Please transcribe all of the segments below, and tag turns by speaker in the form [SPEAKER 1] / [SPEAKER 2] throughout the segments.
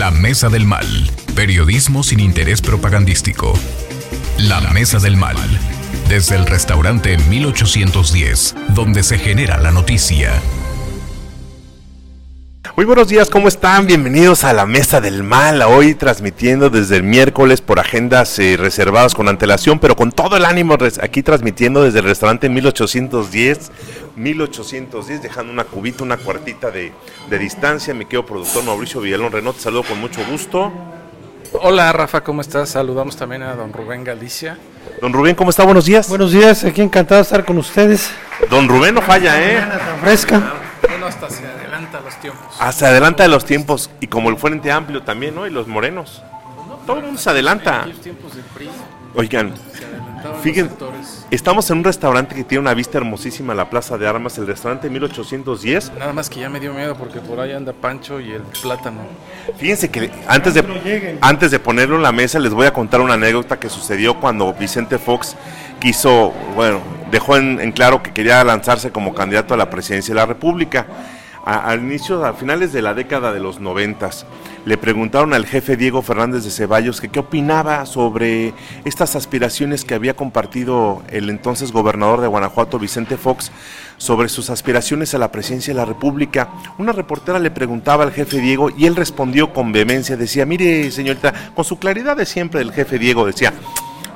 [SPEAKER 1] La Mesa del Mal. Periodismo sin interés propagandístico. La Mesa del Mal. Desde el restaurante 1810, donde se genera la noticia.
[SPEAKER 2] Muy buenos días, ¿cómo están? Bienvenidos a la Mesa del Mal, hoy transmitiendo desde el miércoles por agendas eh, reservadas con antelación, pero con todo el ánimo aquí transmitiendo desde el restaurante 1810, 1810, dejando una cubita, una cuartita de, de distancia. Mi querido productor Mauricio Villalón Renault, te saludo con mucho gusto.
[SPEAKER 3] Hola Rafa, ¿cómo estás? Saludamos también a don Rubén Galicia.
[SPEAKER 2] Don Rubén, ¿cómo está? Buenos días.
[SPEAKER 4] Buenos días, aquí encantado de estar con ustedes.
[SPEAKER 2] Don Rubén no falla, ¿eh?
[SPEAKER 4] fresca.
[SPEAKER 3] Bueno, hasta se adelanta los tiempos.
[SPEAKER 2] Hasta adelanta de los tiempos. Y como el Frente Amplio también, ¿no? Y los morenos. Todo el mundo se adelanta. Oigan, fíjense, estamos en un restaurante que tiene una vista hermosísima a la Plaza de Armas, el restaurante 1810.
[SPEAKER 3] Nada más que ya me dio miedo porque por ahí anda Pancho y el plátano.
[SPEAKER 2] Fíjense que antes de, antes de ponerlo en la mesa les voy a contar una anécdota que sucedió cuando Vicente Fox quiso, bueno, dejó en, claro que quería lanzarse como candidato a la presidencia de la República. Al inicio, a finales de la década de los noventas, le preguntaron al jefe Diego Fernández de Ceballos que qué opinaba sobre estas aspiraciones que había compartido el entonces gobernador de Guanajuato, Vicente Fox, sobre sus aspiraciones a la presidencia de la República. Una reportera le preguntaba al jefe Diego y él respondió con vehemencia, decía, mire señorita, con su claridad de siempre el jefe Diego decía,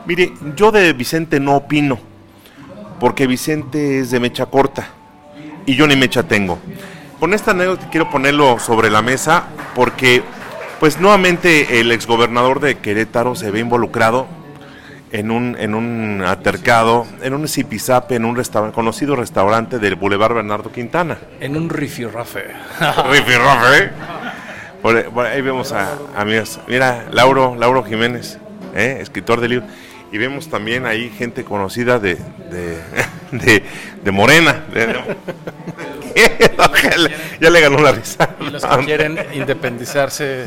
[SPEAKER 2] mire, yo de Vicente no opino, porque Vicente es de mecha corta y yo ni mecha tengo. Con esta anécdota quiero ponerlo sobre la mesa porque pues nuevamente el exgobernador de Querétaro se ve involucrado en un, en un altercado, en un zipizape, en un conocido restaurante del Boulevard Bernardo Quintana.
[SPEAKER 3] En un rifirrafe.
[SPEAKER 2] rifirrafe. Por, por, ahí vemos a, a mira, Lauro, Lauro Jiménez, ¿eh? escritor de libros y vemos también ahí gente conocida de, de, Morena. ya le ganó la risa.
[SPEAKER 3] Y los que quieren independizarse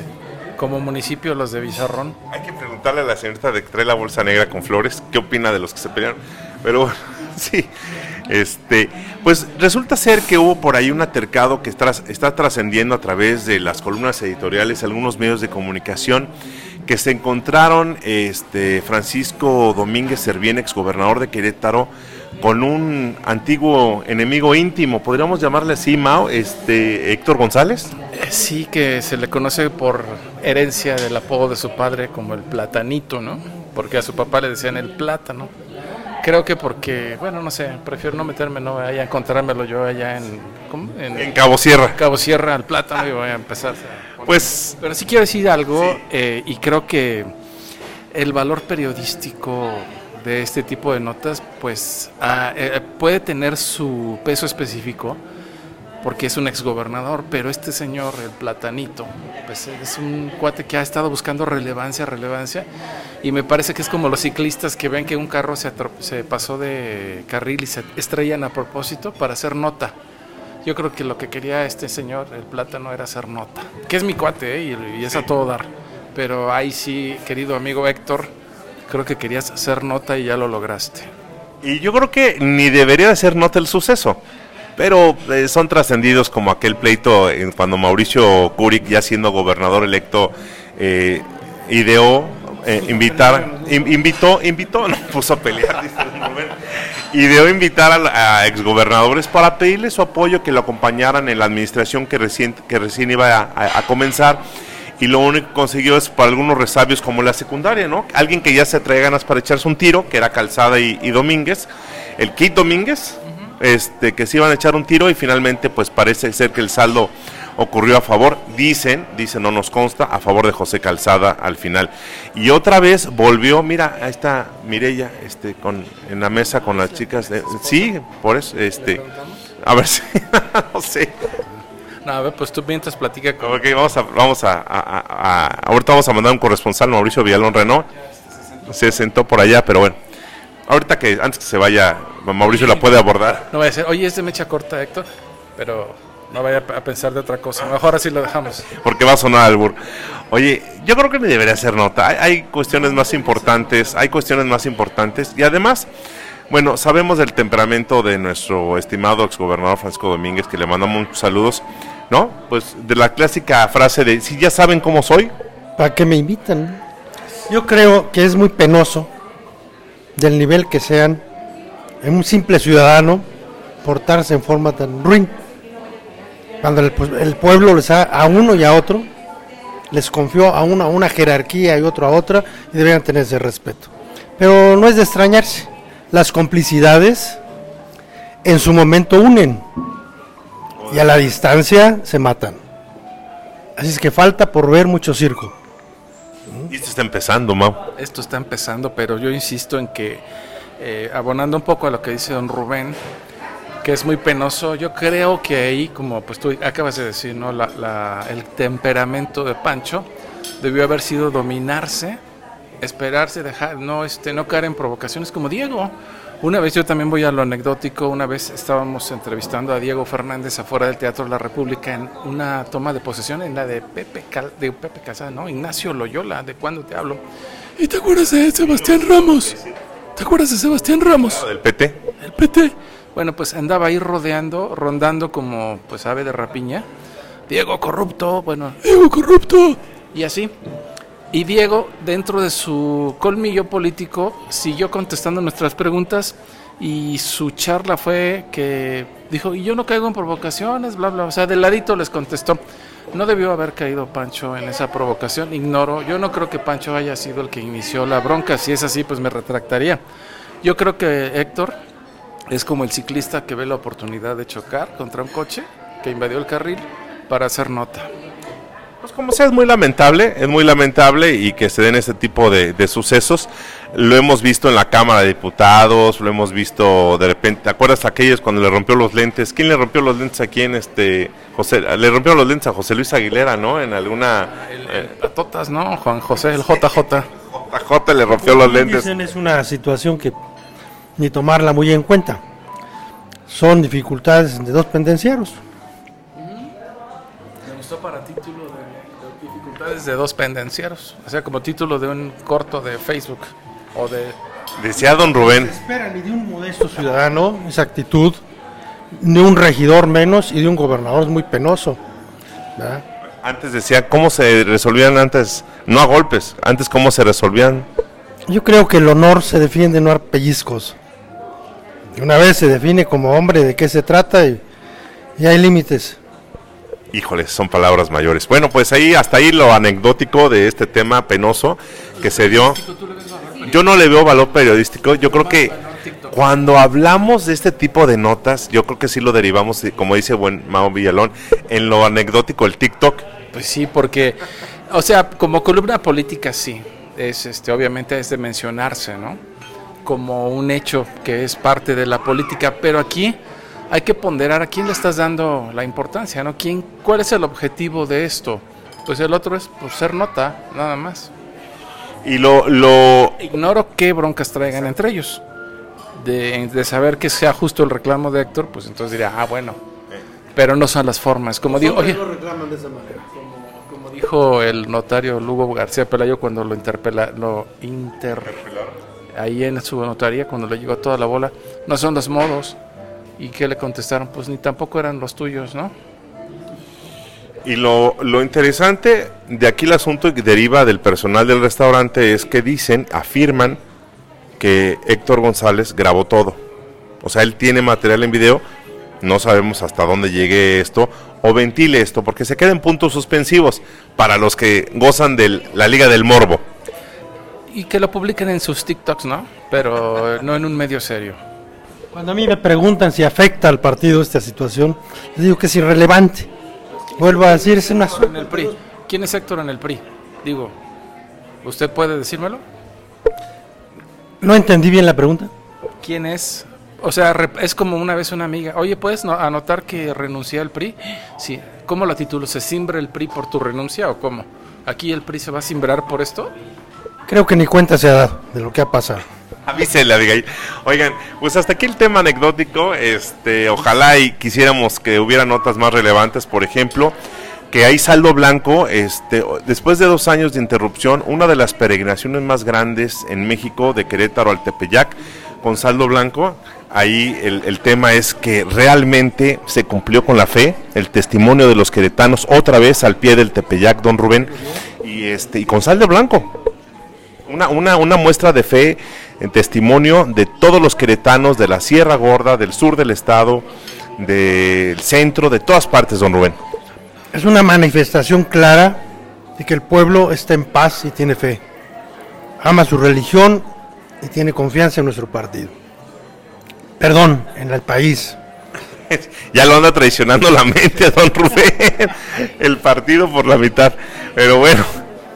[SPEAKER 3] como municipio, los de Bizarrón.
[SPEAKER 2] Hay que preguntarle a la señorita de que trae la bolsa negra con flores, ¿qué opina de los que se pelearon? Pero sí, este, pues resulta ser que hubo por ahí un atercado que está, está trascendiendo a través de las columnas editoriales, algunos medios de comunicación que se encontraron este, Francisco Domínguez Servién, ex gobernador de Querétaro, con un antiguo enemigo íntimo, podríamos llamarle así, Mao, este, Héctor González.
[SPEAKER 3] Eh, sí, que se le conoce por herencia del apodo de su padre como el platanito, ¿no? Porque a su papá le decían el plátano. Creo que porque, bueno, no sé, prefiero no meterme, no vaya a encontrármelo yo allá en,
[SPEAKER 2] en, Cabo Sierra.
[SPEAKER 3] Cabo Sierra, al plátano, y voy a empezar. Pues. Pero sí quiero decir algo, eh, y creo que el valor periodístico de este tipo de notas, pues ah, eh, puede tener su peso específico porque es un exgobernador, pero este señor, el platanito, pues es un cuate que ha estado buscando relevancia, relevancia, y me parece que es como los ciclistas que ven que un carro se, se pasó de carril y se estrellan a propósito para hacer nota. Yo creo que lo que quería este señor, el plátano, era hacer nota, que es mi cuate ¿eh? y, es a todo dar. Pero ahí sí, querido amigo Héctor, creo que querías hacer nota y ya lo lograste.
[SPEAKER 2] Y yo creo que ni debería de ser nota el suceso pero eh, son trascendidos como aquel pleito en cuando Mauricio Curic, ya siendo gobernador electo, eh, ideó eh, invitar, invitó, invitó, no puso a pelear, ideó invitar a, exgobernadores para pedirle su apoyo, que lo acompañaran en la administración que recién, que recién iba a, comenzar y lo único que consiguió es para algunos resabios como la secundaria, ¿no? Alguien que ya se traía ganas para echarse un tiro, que era Calzada y, y Domínguez, el Kit Domínguez, este, que se iban a echar un tiro y finalmente pues parece ser que el saldo ocurrió a favor, dicen, dicen, no nos consta, a favor de José Calzada al final. Y otra vez volvió, mira, ahí está Mirella, este, con, en la mesa con las chicas, sí, por eso, este, a ver si, no sé.
[SPEAKER 3] No, a ver, pues tú mientras platica
[SPEAKER 2] con... Ok, vamos a, vamos a, a, ahorita vamos a mandar un corresponsal, Mauricio Villalón Renault, se sentó por allá, pero bueno. Ahorita que antes que se vaya, Mauricio la puede abordar.
[SPEAKER 3] No vaya a ser, oye, es de mecha corta, Héctor, pero no vaya a pensar de otra cosa. Mejor así lo dejamos.
[SPEAKER 2] Porque va a sonar albur. Oye, yo creo que me debería hacer nota. Hay, cuestiones más importantes, hay cuestiones más importantes. Y además, bueno, sabemos del temperamento de nuestro estimado exgobernador Francisco Domínguez, que le mandamos muchos saludos. ¿no? Pues de la clásica frase de, si ya saben cómo soy.
[SPEAKER 4] ¿Para qué me invitan? Yo creo que es muy penoso, del nivel que sean, en un simple ciudadano, portarse en forma tan ruin. Cuando el, pueblo les ha, a uno y a otro, les confió a una, a una jerarquía y otro a otra, y deberían tener ese respeto. Pero no es de extrañarse. Las complicidades en su momento unen y a la distancia se matan. Así es que falta por ver mucho circo.
[SPEAKER 2] Y esto está empezando, Mau.
[SPEAKER 3] Esto está empezando, pero yo insisto en que, eh, abonando un poco a lo que dice don Rubén, que es muy penoso, yo creo que ahí, como pues tú acabas de decir, ¿no? La, el temperamento de Pancho debió haber sido dominarse, esperarse, dejar, no, este, no caer en provocaciones como Diego. Una vez yo también voy a lo anecdótico, una vez estábamos entrevistando a Diego Fernández afuera del Teatro de la República en una toma de posesión en la de Pepe, de Pepe Casada, ¿no? Ignacio Loyola, ¿de cuándo te hablo? ¿Y te acuerdas de Sebastián Ramos? ¿Te acuerdas de Sebastián Ramos?
[SPEAKER 2] ¿Del PT?
[SPEAKER 3] El PT. Bueno, pues andaba ahí rodeando, rondando como pues ave de rapiña. Diego corrupto, bueno, Diego corrupto. Y así. Y Diego, dentro de su colmillo político, siguió contestando nuestras preguntas y su charla fue que dijo, y yo no caigo en provocaciones, bla, bla, o sea, de ladito les contestó. No debió haber caído Pancho en esa provocación, ignoro, yo no creo que Pancho haya sido el que inició la bronca, si es así, pues me retractaría. Yo creo que Héctor es como el ciclista que ve la oportunidad de chocar contra un coche que invadió el carril para hacer nota.
[SPEAKER 2] Pues como sea, es muy lamentable, es muy lamentable y que se den este tipo de, sucesos. Lo hemos visto en la Cámara de Diputados, lo hemos visto de repente, ¿te acuerdas aquellos cuando le rompió los lentes? ¿Quién le rompió los lentes aquí en este, José, le rompió los lentes a José Luis Aguilera, ¿no? En alguna...
[SPEAKER 3] El, Patotas, ¿no? Juan José, el JJ.
[SPEAKER 2] JJ le rompió los lentes.
[SPEAKER 4] Es una situación que ni tomarla muy en cuenta. Son dificultades de dos pendencieros.
[SPEAKER 3] Me gustó para título de, de dos pendencieros, o sea, como título de un corto de Facebook o de...
[SPEAKER 2] Decía don Rubén.
[SPEAKER 4] No se espera ni de un modesto ciudadano esa actitud, ni un regidor menos y de un gobernador es muy penoso.
[SPEAKER 2] Antes decía cómo se resolvían antes, no a golpes, antes cómo se resolvían.
[SPEAKER 4] Yo creo que el honor se defiende no a pellizcos. Una vez se define como hombre de qué se trata y, hay límites.
[SPEAKER 2] Híjole, son palabras mayores. Bueno, pues ahí hasta ahí lo anecdótico de este tema penoso que se dio. Yo no le veo valor periodístico. Yo creo que cuando hablamos de este tipo de notas, yo creo que sí lo derivamos, como dice buen Mao Villalón, en lo anecdótico, el TikTok.
[SPEAKER 3] Pues sí, porque, o sea, como columna política sí, es este, obviamente es de mencionarse, ¿no? como un hecho que es parte de la política, pero aquí hay que ponderar a quién le estás dando la importancia, ¿no? ¿Quién, ¿Cuál es el objetivo de esto? Pues el otro es pues, ser nota, nada más.
[SPEAKER 2] Y lo, lo...
[SPEAKER 3] Ignoro qué broncas traigan entre ellos. De, de, saber que sea justo el reclamo de Héctor, pues entonces diría, ah, bueno. Pero no son las formas. Como digo, oye, como, dijo el notario Lugo García Pelayo cuando lo interpela, lo inter ahí en su notaría cuando le llegó toda la bola, no son los modos. ¿Y qué le contestaron? Pues ni tampoco eran los tuyos, ¿no?
[SPEAKER 2] Y lo, lo interesante de aquí el asunto que deriva del personal del restaurante es que dicen, afirman que Héctor González grabó todo. O sea, él tiene material en video, no sabemos hasta dónde llegue esto o ventile esto, porque se quedan puntos suspensivos para los que gozan de la Liga del Morbo
[SPEAKER 3] y que lo publiquen en sus TikToks, ¿no? Pero no en un medio serio.
[SPEAKER 4] Cuando a mí me preguntan si afecta al partido esta situación, les digo que es irrelevante. Vuelvo a decir, es una...
[SPEAKER 3] En el PRI. ¿Quién es Héctor en el PRI? Digo, ¿usted puede decírmelo?
[SPEAKER 4] No entendí bien la pregunta.
[SPEAKER 3] ¿Quién es? O sea, es como una vez una amiga, oye, ¿puedes anotar que renuncié al PRI? Sí. ¿Cómo la titulo? ¿Se simbra el PRI por tu renuncia o cómo? ¿Aquí el PRI se va a simbrar por esto?
[SPEAKER 4] Creo que ni cuenta se ha dado de lo que ha pasado.
[SPEAKER 2] Avísele, Abigail. Oigan, pues hasta aquí el tema anecdótico. Este, ojalá y quisiéramos que hubiera notas más relevantes, por ejemplo, que hay saldo blanco, este, después de dos años de interrupción, una de las peregrinaciones más grandes en México, de Querétaro al Tepeyac, con saldo blanco. Ahí el, el, tema es que realmente se cumplió con la fe, el testimonio de los queretanos, otra vez al pie del Tepeyac, don Rubén, y, este, y con saldo blanco. Una, una, una muestra de fe, en testimonio de todos los queretanos de la Sierra Gorda, del sur del estado, del centro, de todas partes, don Rubén.
[SPEAKER 4] Es una manifestación clara de que el pueblo está en paz y tiene fe. Ama su religión y tiene confianza en nuestro partido. Perdón, en el país.
[SPEAKER 2] ya lo anda traicionando la mente, don Rubén. El partido por la mitad. Pero bueno,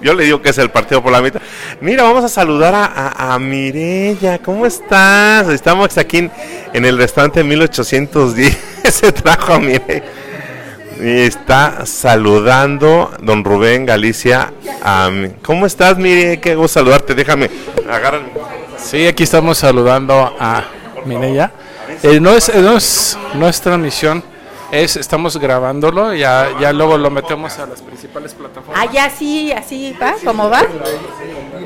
[SPEAKER 2] yo le digo que es el partido por la mitad. Mira, vamos a saludar a, a, Mirella. ¿Cómo estás? Estamos aquí en, el restaurante 1810. Se trajo a Mirella. Y está saludando don Rubén Galicia a mí. ¿Cómo estás, Mire? Qué gusto saludarte. Déjame.
[SPEAKER 3] Sí, aquí estamos saludando a Mireya. Eh, no, es, no es nuestra misión, es estamos grabándolo, ya, ya luego lo metemos a las principales plataformas.
[SPEAKER 5] Ah, ya sí, así va, ¿cómo va?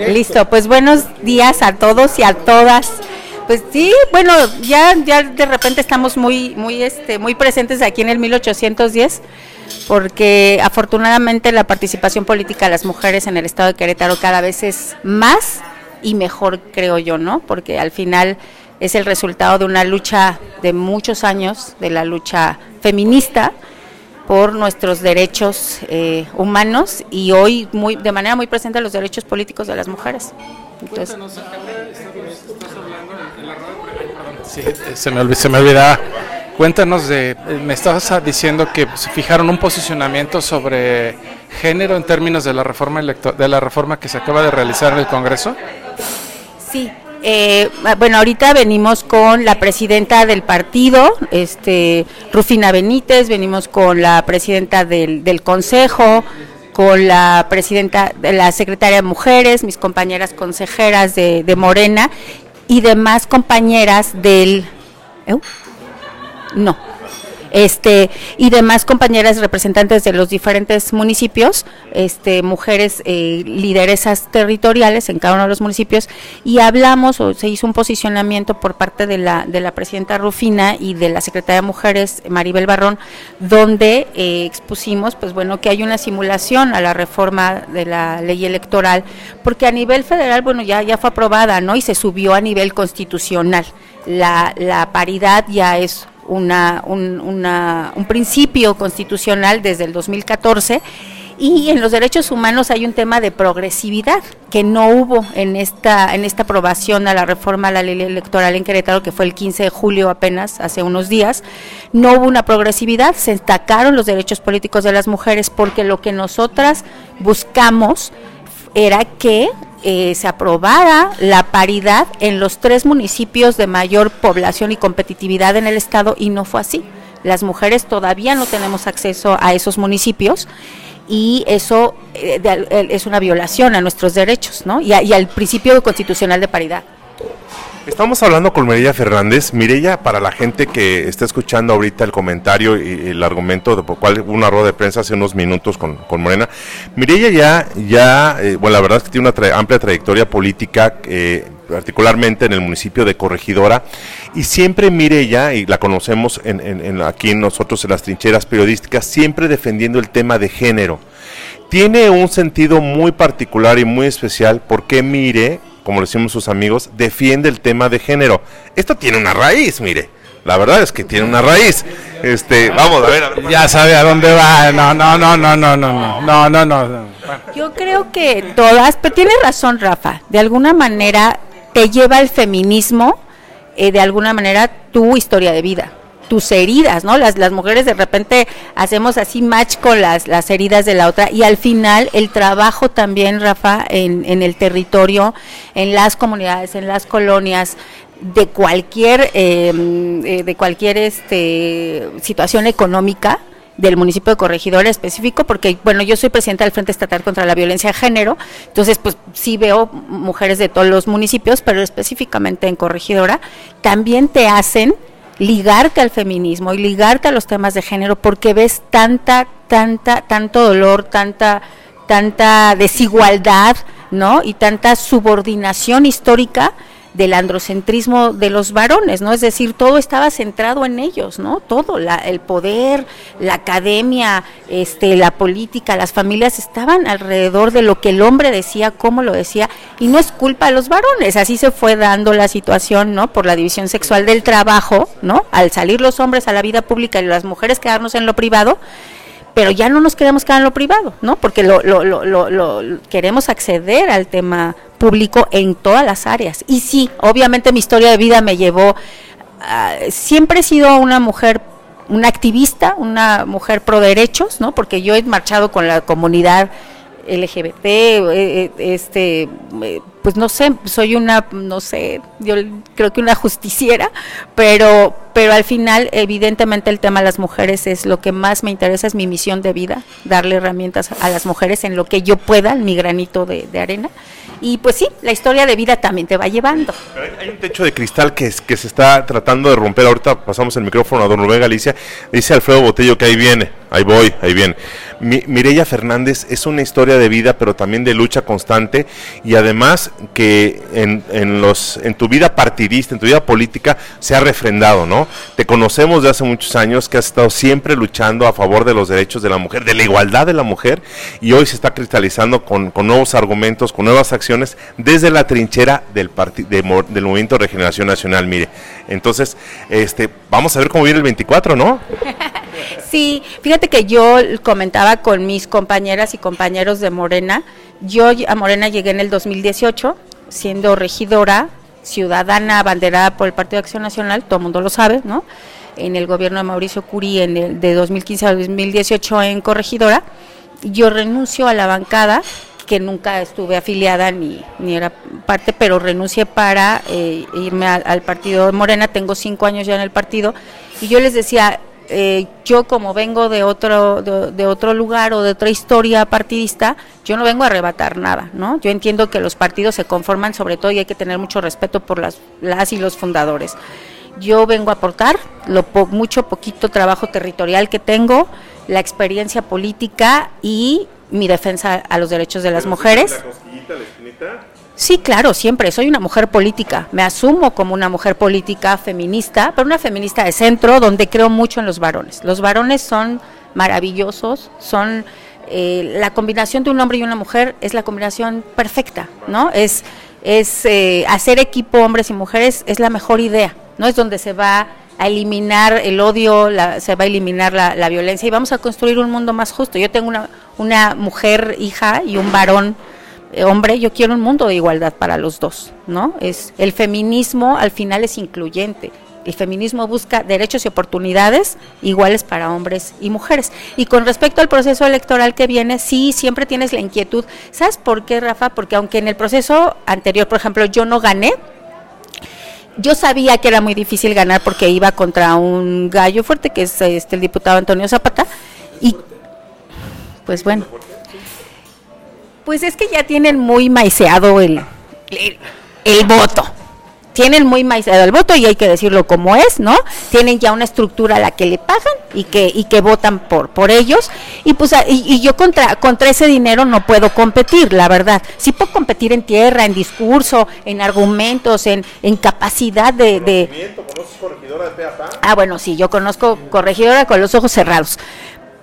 [SPEAKER 5] Listo, pues buenos días a todos y a todas. Pues sí, bueno, ya, ya de repente estamos muy, muy, este, muy presentes aquí en el 1810, porque afortunadamente la participación política de las mujeres en el estado de Querétaro cada vez es más y mejor, creo yo, ¿no? Porque al final es el resultado de una lucha de muchos años, de la lucha feminista por nuestros derechos eh, humanos y hoy muy de manera muy presente los derechos políticos de las mujeres. Entonces,
[SPEAKER 3] Sí, se me, olvidó, se me olvidaba. Cuéntanos de, me estabas diciendo que se fijaron un posicionamiento sobre género en términos de la reforma de la reforma que se acaba de realizar en el Congreso.
[SPEAKER 5] Sí, eh, bueno, ahorita venimos con la presidenta del partido, este, Rufina Benítez, venimos con la presidenta del, del Consejo, con la presidenta, de la secretaria de Mujeres, mis compañeras consejeras de, de Morena y demás compañeras del... ¿eh? No, este y demás compañeras representantes de los diferentes municipios, este mujeres eh, lideresas territoriales en cada uno de los municipios y hablamos o se hizo un posicionamiento por parte de la de la presidenta Rufina y de la secretaria de Mujeres Maribel Barrón donde eh, expusimos pues bueno que hay una simulación a la reforma de la ley electoral porque a nivel federal bueno ya ya fue aprobada, ¿no? y se subió a nivel constitucional. La, la paridad ya es una, un, un principio constitucional desde el 2014 y en los derechos humanos hay un tema de progresividad que no hubo en esta en esta aprobación a la reforma a la ley electoral en Querétaro que fue el 15 de julio apenas hace unos días. No hubo una progresividad se destacaron los derechos políticos de las mujeres porque lo que nosotras buscamos era que eh, se aprobara la paridad en los tres municipios de mayor población y competitividad en el estado y no fue así. Las mujeres todavía no tenemos acceso a esos municipios y eso eh, de, es una violación a nuestros derechos y al principio constitucional de paridad.
[SPEAKER 2] Estamos hablando con Mireya Fernández. Mireya, para la gente que está escuchando ahorita el comentario y el argumento de por cual hubo una rueda de prensa hace unos minutos con, con Morena, Mireya ya, ya eh, bueno, la verdad es que tiene una tra amplia trayectoria política, eh, particularmente en el municipio de Corregidora, y siempre Mireya, y la conocemos en, en, en aquí nosotros en las trincheras periodísticas, siempre defendiendo el tema de género. Tiene un sentido muy particular y muy especial porque Mire como le decimos sus amigos, defiende el tema de género. Esto tiene una raíz, mire. La verdad es que tiene una raíz. Este, vamos a ver. A ver
[SPEAKER 3] ya sabe a dónde va. No, no, no, no, no, no, no, no, no.
[SPEAKER 5] Yo creo que todas, pero tiene razón, Rafa. De alguna manera te lleva el feminismo, eh, de alguna manera tu historia de vida tus heridas, ¿no? Las, las mujeres de repente hacemos así match con las, las heridas de la otra y al final el trabajo también, Rafa, en, en el territorio, en las comunidades, en las colonias, de cualquier, eh, de cualquier este, situación económica, del municipio de Corregidora específico, porque bueno, yo soy presidenta del Frente Estatal contra la Violencia de Género, entonces pues sí veo mujeres de todos los municipios, pero específicamente en Corregidora, también te hacen ligarte al feminismo y ligarte a los temas de género porque ves tanta, tanta, tanto dolor, tanta, tanta desigualdad, ¿no? Y tanta subordinación histórica del androcentrismo de los varones, ¿no? Es decir, todo estaba centrado en ellos, ¿no? Todo, la, el poder, la academia, este, la política, las familias estaban alrededor de lo que el hombre decía, cómo lo decía, y no es culpa de los varones, así se fue dando la situación, ¿no? Por la división sexual del trabajo, ¿no? Al salir los hombres a la vida pública y las mujeres quedarnos en lo privado, pero ya no nos queremos quedar en lo privado, ¿no? Porque lo, lo, lo, lo, queremos acceder al tema público en todas las áreas. Y sí, obviamente mi historia de vida me llevó, siempre he sido una mujer, una activista, una mujer pro derechos, ¿no? Porque yo he marchado con la comunidad LGBT, eh, eh, este, eh, pues no sé, soy una, no sé, yo creo que una justiciera, pero, pero al final, evidentemente, el tema de las mujeres es lo que más me interesa, es mi misión de vida, darle herramientas a las mujeres en lo que yo pueda, en mi granito de, de arena. Y pues sí, la historia de vida también te va llevando.
[SPEAKER 2] hay un techo de cristal que, que se está tratando de romper. Ahorita pasamos el micrófono a don Rubén Galicia. Dice Alfredo Botello que ahí viene, ahí voy, ahí viene. Mi, Mireya Fernández es una historia de vida, pero también de lucha constante. Y además que en, en, los, en tu vida partidista, en tu vida política, se ha refrendado, ¿no? Te conocemos de hace muchos años que has estado siempre luchando a favor de los derechos de la mujer, de la igualdad de la mujer. Y hoy se está cristalizando con, con nuevos argumentos, con nuevas acciones desde la trinchera del, del Movimiento de Regeneración Nacional, mire. Entonces, este, vamos a ver cómo viene el 24, ¿no?
[SPEAKER 5] Sí, fíjate que yo comentaba con mis compañeras y compañeros de Morena, yo a Morena llegué en el 2018, siendo regidora, ciudadana abanderada por el Partido de Acción Nacional, todo el mundo lo sabe, ¿no? En el gobierno de Mauricio Curi en el, de 2015 a 2018 en corregidora, yo renuncio a la bancada que nunca estuve afiliada ni, ni era parte, pero renuncié para eh, irme al, partido de Morena, tengo cinco años ya en el partido, y yo les decía, eh, yo como vengo de otro, de, otro lugar o de otra historia partidista, yo no vengo a arrebatar nada, ¿no? Yo entiendo que los partidos se conforman sobre todo y hay que tener mucho respeto por las, las y los fundadores. Yo vengo a aportar lo mucho, poquito trabajo territorial que tengo, la experiencia política y mi defensa a los derechos de las mujeres. Sí, claro, siempre. Soy una mujer política. Me asumo como una mujer política feminista, pero una feminista de centro donde creo mucho en los varones. Los varones son maravillosos, son eh, la combinación de un hombre y una mujer es la combinación perfecta, ¿no? Es es eh, hacer equipo hombres y mujeres es la mejor idea, ¿no? Es donde se va a eliminar el odio, se va a eliminar la, violencia y vamos a construir un mundo más justo. Yo tengo una, una mujer hija y un varón eh, hombre, yo quiero un mundo de igualdad para los dos, ¿no? Es el feminismo al final es incluyente. El feminismo busca derechos y oportunidades iguales para hombres y mujeres. Y con respecto al proceso electoral que viene, sí, siempre tienes la inquietud. ¿Sabes por qué, Rafa? Porque aunque en el proceso anterior, por ejemplo, yo no gané, yo sabía que era muy difícil ganar porque iba contra un gallo fuerte que es este el diputado Antonio Zapata y pues bueno. Pues es que ya tienen muy maiceado el, el voto tienen muy maizado el voto y hay que decirlo como es, ¿no? Tienen ya una estructura a la que le pagan y que y que votan por por ellos y pues y, yo contra contra ese dinero no puedo competir, la verdad. Sí puedo competir en tierra, en discurso, en argumentos, en, en capacidad de, de... corregidora de Ah, bueno, sí, yo conozco corregidora con los ojos cerrados.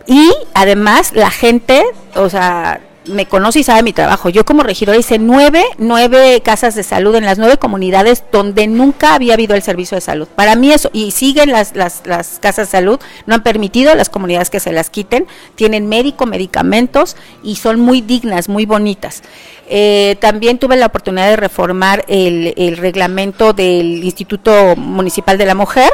[SPEAKER 5] Y además la gente, o sea, me conoce y sabe mi trabajo. Yo como regidora hice nueve, nueve casas de salud en las nueve comunidades donde nunca había habido el servicio de salud. Para mí eso, y siguen las, las, las casas de salud, no han permitido a las comunidades que se las quiten, tienen médico, medicamentos y son muy dignas, muy bonitas. Eh, también tuve la oportunidad de reformar el, el, reglamento del Instituto Municipal de la Mujer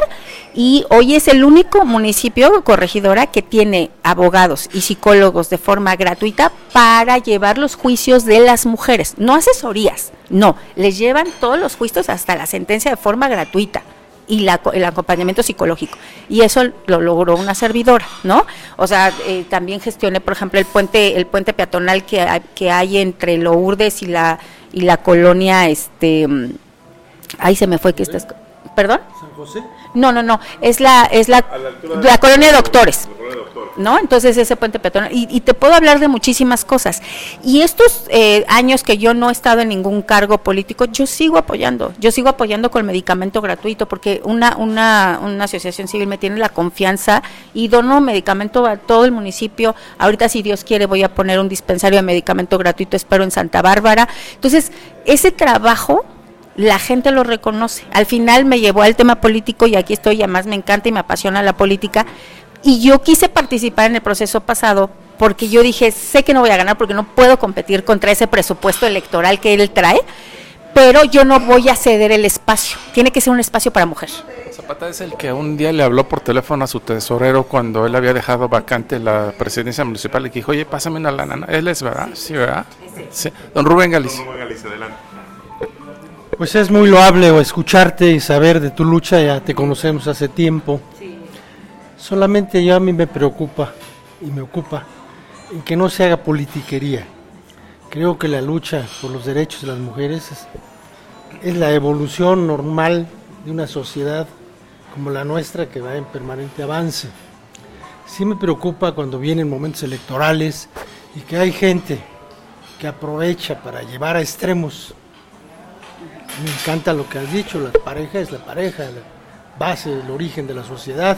[SPEAKER 5] y hoy es el único municipio corregidora que tiene abogados y psicólogos de forma gratuita para llevar los juicios de las mujeres, no asesorías, no, les llevan todos los juicios hasta la sentencia de forma gratuita y la, el acompañamiento psicológico. Y eso lo logró una servidora, ¿no? O sea, eh, también gestioné, por ejemplo, el puente el puente peatonal que que hay entre Lourdes y la y la colonia, este, ahí se me fue que estás ¿Perdón? ¿San José? No, no, no, es la, es la, la, colonia de doctores. ¿No? Entonces ese puente peatonal. Y, te puedo hablar de muchísimas cosas. Y estos eh, años que yo no he estado en ningún cargo político, yo sigo apoyando. Yo sigo apoyando con medicamento gratuito porque una, una, una asociación civil me tiene la confianza y dono medicamento a todo el municipio. Ahorita, si Dios quiere, voy a poner un dispensario de medicamento gratuito, espero en Santa Bárbara. Entonces, ese trabajo la gente lo reconoce. Al final me llevó al tema político y aquí estoy, y además me encanta y me apasiona la política. Y yo quise participar en el proceso pasado porque yo dije, sé que no voy a ganar porque no puedo competir contra ese presupuesto electoral que él trae, pero yo no voy a ceder el espacio. Tiene que ser un espacio para mujer.
[SPEAKER 3] Zapata es el que un día le habló por teléfono a su tesorero cuando él había dejado vacante la presidencia municipal y dijo, oye, pásame una lana. Él es, ¿verdad? Sí, ¿verdad? Sí. Don Rubén Galicia. Don Rubén Galicia, adelante.
[SPEAKER 4] Pues es muy loable escucharte y saber de tu lucha, ya te conocemos hace tiempo. Solamente yo a mí me preocupa y me ocupa en que no se haga politiquería. Creo que la lucha por los derechos de las mujeres es, es la evolución normal de una sociedad como la nuestra que va en permanente avance. Sí me preocupa cuando vienen momentos electorales y que hay gente que aprovecha para llevar a extremos me encanta lo que has dicho, la pareja es la pareja, la base, el origen de la sociedad.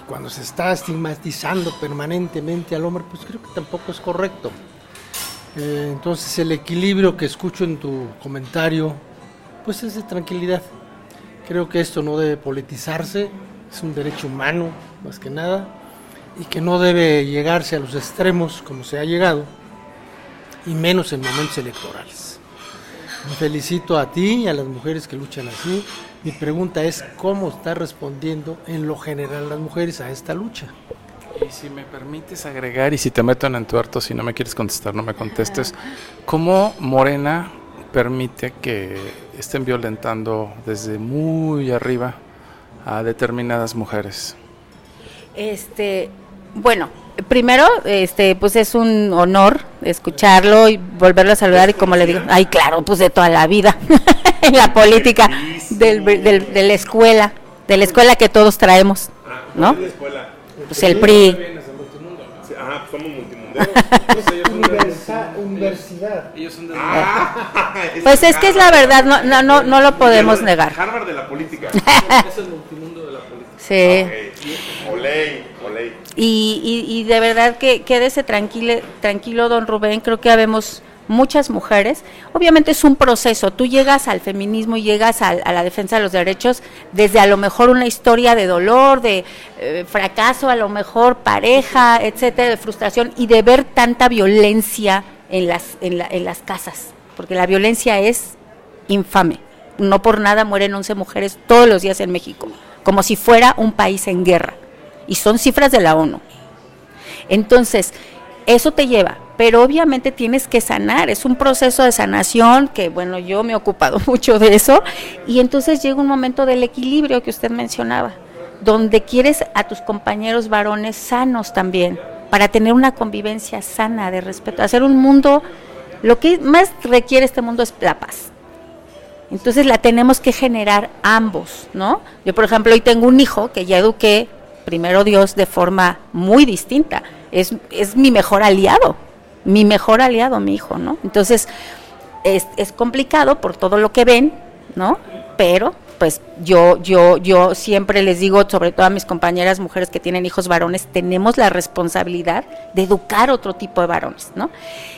[SPEAKER 4] Y cuando se está estigmatizando permanentemente al hombre, pues creo que tampoco es correcto. Eh, entonces el equilibrio que escucho en tu comentario, pues es de tranquilidad. Creo que esto no debe politizarse, es un derecho humano más que nada, y que no debe llegarse a los extremos como se ha llegado, y menos en momentos electorales. Me felicito a ti y a las mujeres que luchan así. Mi pregunta es, ¿cómo está respondiendo en lo general las mujeres a esta lucha?
[SPEAKER 3] Y si me permites agregar, y si te meto en entuerto, si no me quieres contestar, no me contestes, ¿cómo Morena permite que estén violentando desde muy arriba a determinadas mujeres?
[SPEAKER 5] Este, bueno, primero, este, pues es un honor escucharlo y volverlo a saludar y como le digo, ay, claro, pues de toda la vida, en la política, del, de la escuela, de la escuela que todos traemos, ¿no? Pues el PRI. Ajá, somos Universidad. Pues es que es la verdad, no, no, no, no lo podemos negar. Harvard de la política. es el multimundo de la política. Sí. Y, y, de verdad que quédese tranquilo, tranquilo, don Rubén, creo que habemos muchas mujeres. Obviamente es un proceso, tú llegas al feminismo y llegas a, la defensa de los derechos desde a lo mejor una historia de dolor, de eh, fracaso, a lo mejor pareja, etcétera, de frustración y de ver tanta violencia en las, en, en las casas, porque la violencia es infame. No por nada mueren 11 mujeres todos los días en México, como si fuera un país en guerra y son cifras de la ONU. Entonces, eso te lleva, pero obviamente tienes que sanar, es un proceso de sanación que, bueno, yo me he ocupado mucho de eso, y entonces llega un momento del equilibrio que usted mencionaba, donde quieres a tus compañeros varones sanos también, para tener una convivencia sana, de respeto, hacer un mundo, lo que más requiere este mundo es la paz. Entonces la tenemos que generar ambos, ¿no? Yo, por ejemplo, hoy tengo un hijo que ya eduqué primero Dios de forma muy distinta. Es, es mi mejor aliado, mi mejor aliado, mi hijo, ¿no? Entonces, es, es complicado por todo lo que ven, ¿no? Pero pues yo, yo, yo siempre les digo, sobre todo a mis compañeras mujeres que tienen hijos varones, tenemos la responsabilidad de educar otro tipo de varones, ¿no?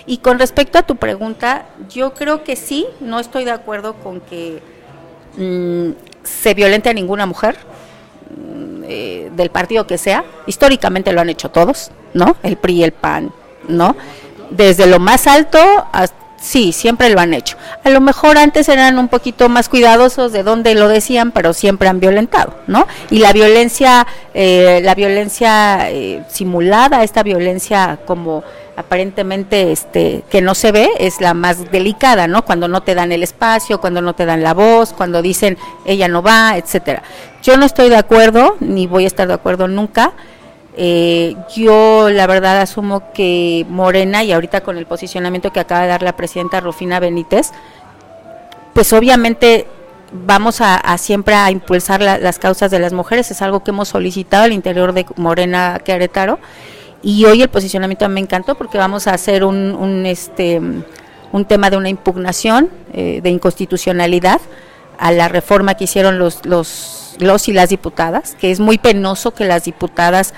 [SPEAKER 5] Y con respecto a tu pregunta, yo creo que sí, no estoy de acuerdo con que mm, se violente a ninguna mujer, eh, del partido que sea, históricamente lo han hecho todos, ¿no? El PRI, el PAN, ¿no? Desde lo más alto hasta Sí, siempre lo han hecho. A lo mejor antes eran un poquito más cuidadosos de dónde lo decían, pero siempre han violentado, ¿no? Y la violencia, eh, la violencia eh, simulada, esta violencia como aparentemente este que no se ve es la más delicada, ¿no? Cuando no te dan el espacio, cuando no te dan la voz, cuando dicen ella no va, etcétera. Yo no estoy de acuerdo, ni voy a estar de acuerdo nunca eh, yo la verdad asumo que Morena y ahorita con el posicionamiento que acaba de dar la presidenta Rufina Benítez, pues obviamente vamos a, siempre a impulsar las causas de las mujeres, es algo que hemos solicitado al interior de Morena Querétaro. Y hoy el posicionamiento me encantó porque vamos a hacer un, este un tema de una impugnación eh, de inconstitucionalidad a la reforma que hicieron los, los y las diputadas, que es muy penoso que las diputadas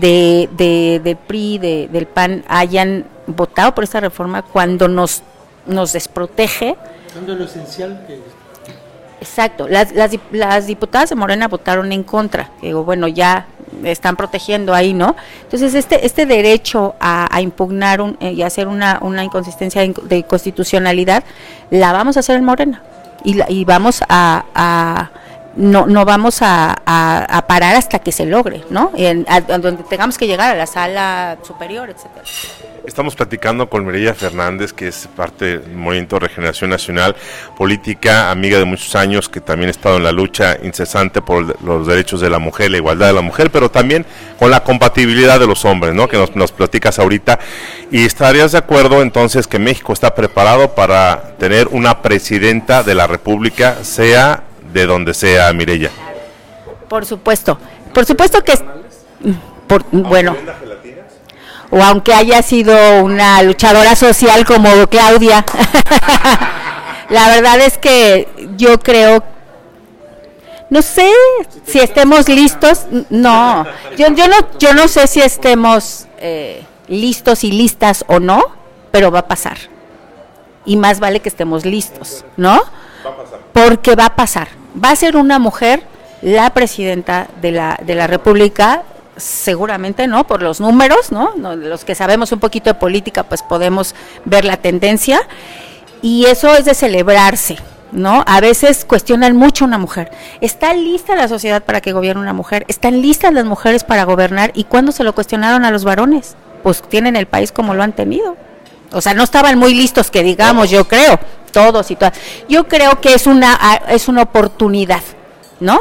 [SPEAKER 5] de, de, PRI, de, del PAN, hayan votado por esta reforma cuando nos, nos desprotege. lo esencial que Exacto, las, las, las, diputadas de Morena votaron en contra, digo, bueno, ya están protegiendo ahí, ¿no? Entonces, este, este derecho a, impugnar un, eh, y hacer una, una inconsistencia de, constitucionalidad, la vamos a hacer en Morena y, y vamos a no, no vamos a, a, parar hasta que se logre, ¿no? En, donde tengamos que llegar a la sala superior, etcétera.
[SPEAKER 2] Estamos platicando con Mireya Fernández, que es parte del Movimiento Regeneración Nacional, política, amiga de muchos años, que también ha estado en la lucha incesante por los derechos de la mujer, la igualdad de la mujer, pero también con la compatibilidad de los hombres, ¿no? Que nos, nos platicas ahorita. ¿Y estarías de acuerdo entonces que México está preparado para tener una presidenta de la República, sea de donde sea Mirella.
[SPEAKER 5] Por supuesto, por supuesto que por, bueno, o aunque haya sido una luchadora social como Claudia, la verdad es que yo creo, no sé si estemos listos, no, yo, yo no, yo no sé si estemos eh, listos y listas o no, pero va a pasar. Y más vale que estemos listos, ¿no? Va a pasar. Porque va a pasar va a ser una mujer la presidenta de la, de la República, seguramente, ¿no? Por los números, ¿no? Los que sabemos un poquito de política, pues podemos ver la tendencia. Y eso es de celebrarse, ¿no? A veces cuestionan mucho a una mujer. ¿Está lista la sociedad para que gobierne una mujer? ¿Están listas las mujeres para gobernar? ¿Y cuándo se lo cuestionaron a los varones? Pues tienen el país como lo han tenido. O sea, no estaban muy listos, que digamos, yo creo, todos y todas. Yo creo que es una, es una oportunidad, ¿no?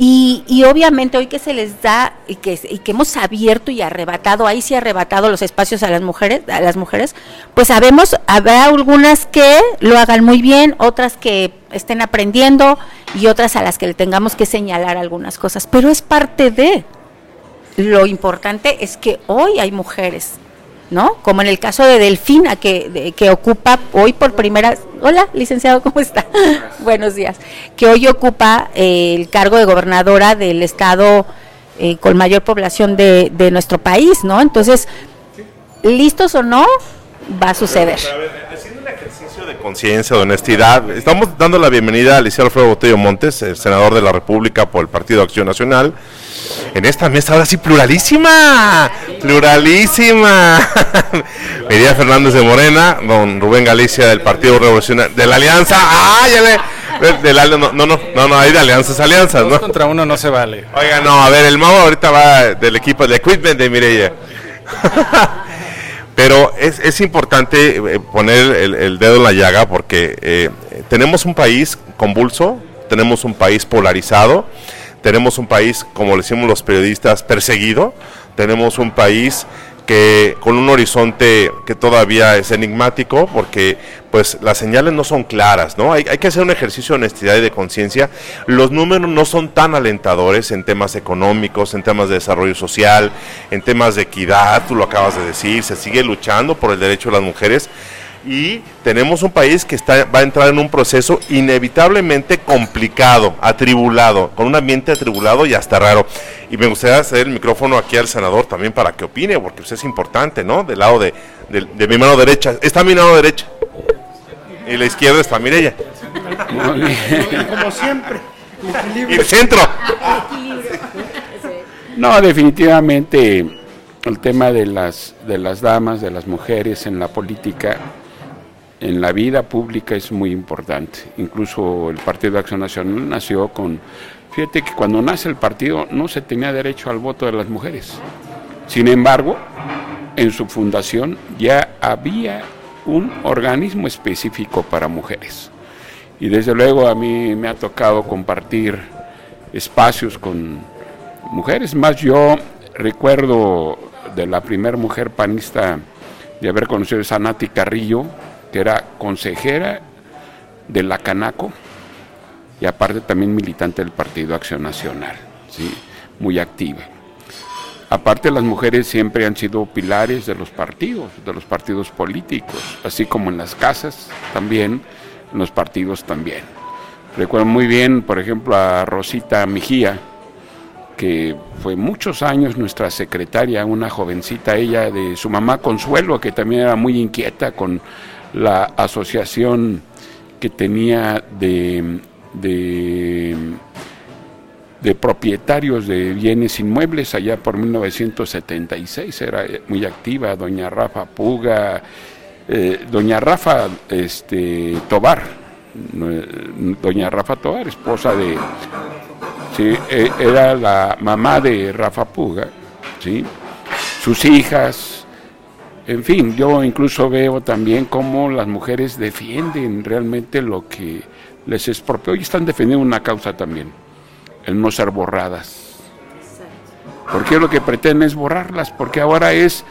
[SPEAKER 5] Y, y, obviamente hoy que se les da y que, y que hemos abierto y arrebatado, ahí sí arrebatado los espacios a las mujeres, a las mujeres, pues sabemos, habrá algunas que lo hagan muy bien, otras que estén aprendiendo y otras a las que le tengamos que señalar algunas cosas, pero es parte de. Lo importante es que hoy hay mujeres ¿no? Como en el caso de Delfina, que, que ocupa hoy por primera... Hola, licenciado, ¿cómo está? Buenos días. Que hoy ocupa eh, el cargo de gobernadora del estado eh, con mayor población de, nuestro país, ¿no? Entonces, listos o no, va a suceder.
[SPEAKER 2] De conciencia, de honestidad, estamos dando la bienvenida a Alicia Alfredo Botello Montes, el senador de la República por el Partido Acción Nacional en esta mesa ahora sí pluralísima, pluralísima. María Fernández de Morena, don Rubén Galicia del Partido Revolucionario, de la Alianza, ¡ah! Ya le, no, no, no, no, hay de alianzas, alianzas,
[SPEAKER 3] ¿no? contra uno no se vale.
[SPEAKER 2] Oiga, no, a ver, el Mau ahorita va del equipo de equipment de Mireya. Pero es, es importante eh, poner el, dedo en la llaga porque eh, tenemos un país convulso, tenemos un país polarizado tenemos un país, como le decimos los periodistas, perseguido, tenemos un país que con un horizonte que todavía es enigmático porque pues las señales no son claras, ¿no? Hay, hay que hacer un ejercicio de honestidad y de conciencia. Los números no son tan alentadores en temas económicos, en temas de desarrollo social, en temas de equidad, tú lo acabas de decir, se sigue luchando por el derecho de las mujeres y tenemos un país que está, va a entrar en un proceso inevitablemente complicado, atribulado, con un ambiente atribulado y hasta raro. Y me gustaría hacer el micrófono aquí al senador también para que opine, porque pues, es importante, ¿no? Del lado de, mi mano derecha. Está mi mano derecha. Y la izquierda está Mirella.
[SPEAKER 4] Como siempre.
[SPEAKER 2] Y el centro.
[SPEAKER 6] No, definitivamente el tema de las, de las damas, de las mujeres en la política en la vida pública es muy importante. Incluso el Partido de Acción Nacional nació con... Fíjate que cuando nace el partido no se tenía derecho al voto de las mujeres. Sin embargo, en su fundación ya había un organismo específico para mujeres. Y desde luego a mí me ha tocado compartir espacios con mujeres. Más yo recuerdo de la primera mujer panista de haber conocido a Nati Carrillo, que era consejera de la Canaco y aparte también militante del Partido Acción Nacional, ¿sí? muy activa. Aparte las mujeres siempre han sido pilares de los partidos, de los partidos políticos, así como en las casas también, en los partidos también. Recuerdo muy bien, por ejemplo, a Rosita Mejía, que fue muchos años nuestra secretaria, una jovencita ella de su mamá Consuelo, que también era muy inquieta con la asociación que tenía de, de propietarios de bienes inmuebles allá por 1976, era muy activa, doña Rafa Puga, eh, doña Rafa este, Tobar, doña Rafa Tobar, esposa de, sí, era la mamá de Rafa Puga, ¿sí? sus hijas, en fin, yo incluso veo también cómo las mujeres defienden realmente lo que les expropió y están defendiendo una causa también el no ser borradas. Porque lo que pretende es borrarlas, porque ahora es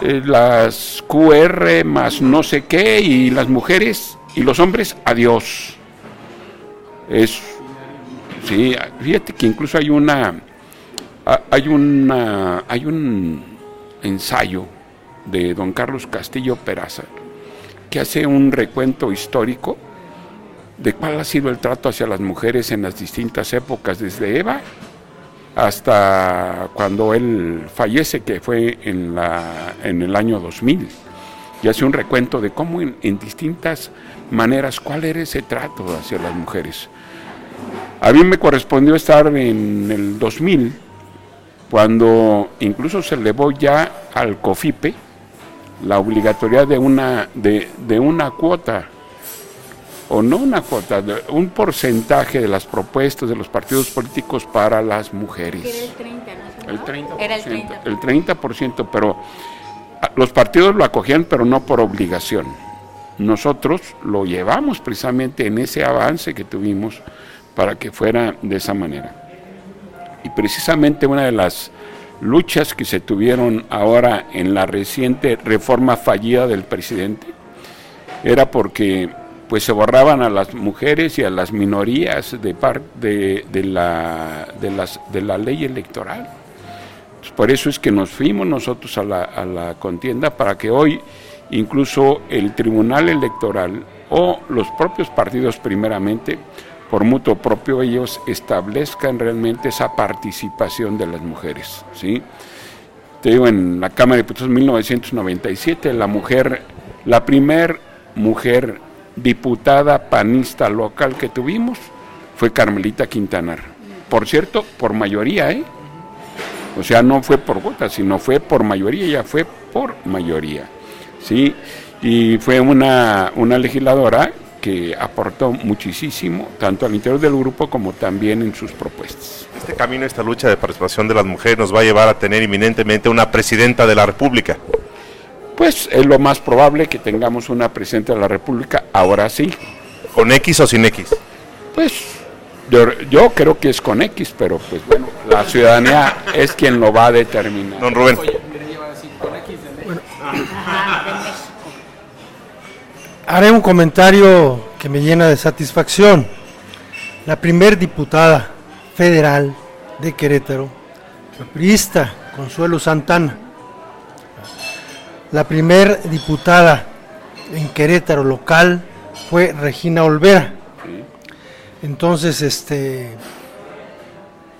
[SPEAKER 6] eh, las QR más no sé qué y las mujeres y los hombres, adiós. Es, sí, fíjate que incluso hay una, hay una, hay un ensayo de don Carlos Castillo Peraza que hace un recuento histórico de cuál ha sido el trato hacia las mujeres en las distintas épocas, desde Eva hasta cuando él fallece, que fue en, la, en el año 2000. Y hace un recuento de cómo en, distintas maneras, cuál era ese trato hacia las mujeres. A mí me correspondió estar en el 2000, cuando incluso se elevó ya al COFIPE la obligatoriedad de una, de, de una cuota o no una cuota, un porcentaje de las propuestas de los partidos políticos para las mujeres. Era el 30, ¿no? El 30%, Era el 30%. El 30%, pero ah, los partidos lo acogían, pero no por obligación. Nosotros lo llevamos precisamente en ese avance que tuvimos para que fuera de esa manera. Y precisamente una de las luchas que se tuvieron ahora en la reciente reforma fallida del presidente era porque pues se borraban a las mujeres y a las minorías de, de, de, la, de, las, de la ley electoral. por eso es que nos fuimos nosotros a la, a la contienda para que hoy incluso el Tribunal Electoral o los propios partidos primeramente, por mutuo propio, ellos establezcan realmente esa participación de las mujeres. ¿sí? Te digo, en la Cámara de Diputados 1997, la mujer, la primer mujer diputada panista local que tuvimos fue Carmelita Quintanar. Por cierto, por mayoría, ¿eh? O sea, no fue por votos, sino fue por mayoría, ella fue por mayoría. ¿Sí? Y fue una, una legisladora que aportó muchísimo, tanto al interior del grupo como también en sus propuestas.
[SPEAKER 2] Este camino, esta lucha de participación de las mujeres nos va a llevar a tener inminentemente una presidenta de la República
[SPEAKER 6] pues es lo más probable que tengamos una presidenta de la República, ahora sí.
[SPEAKER 2] ¿Con X o sin X?
[SPEAKER 6] Pues yo, creo que es con X, pero pues bueno, la ciudadanía es quien lo va a determinar.
[SPEAKER 2] Don Rubén.
[SPEAKER 4] Haré un comentario que me llena de satisfacción. La primer diputada federal de Querétaro, la priista Consuelo Santana, la primer diputada en Querétaro local fue Regina Olvera. Entonces, este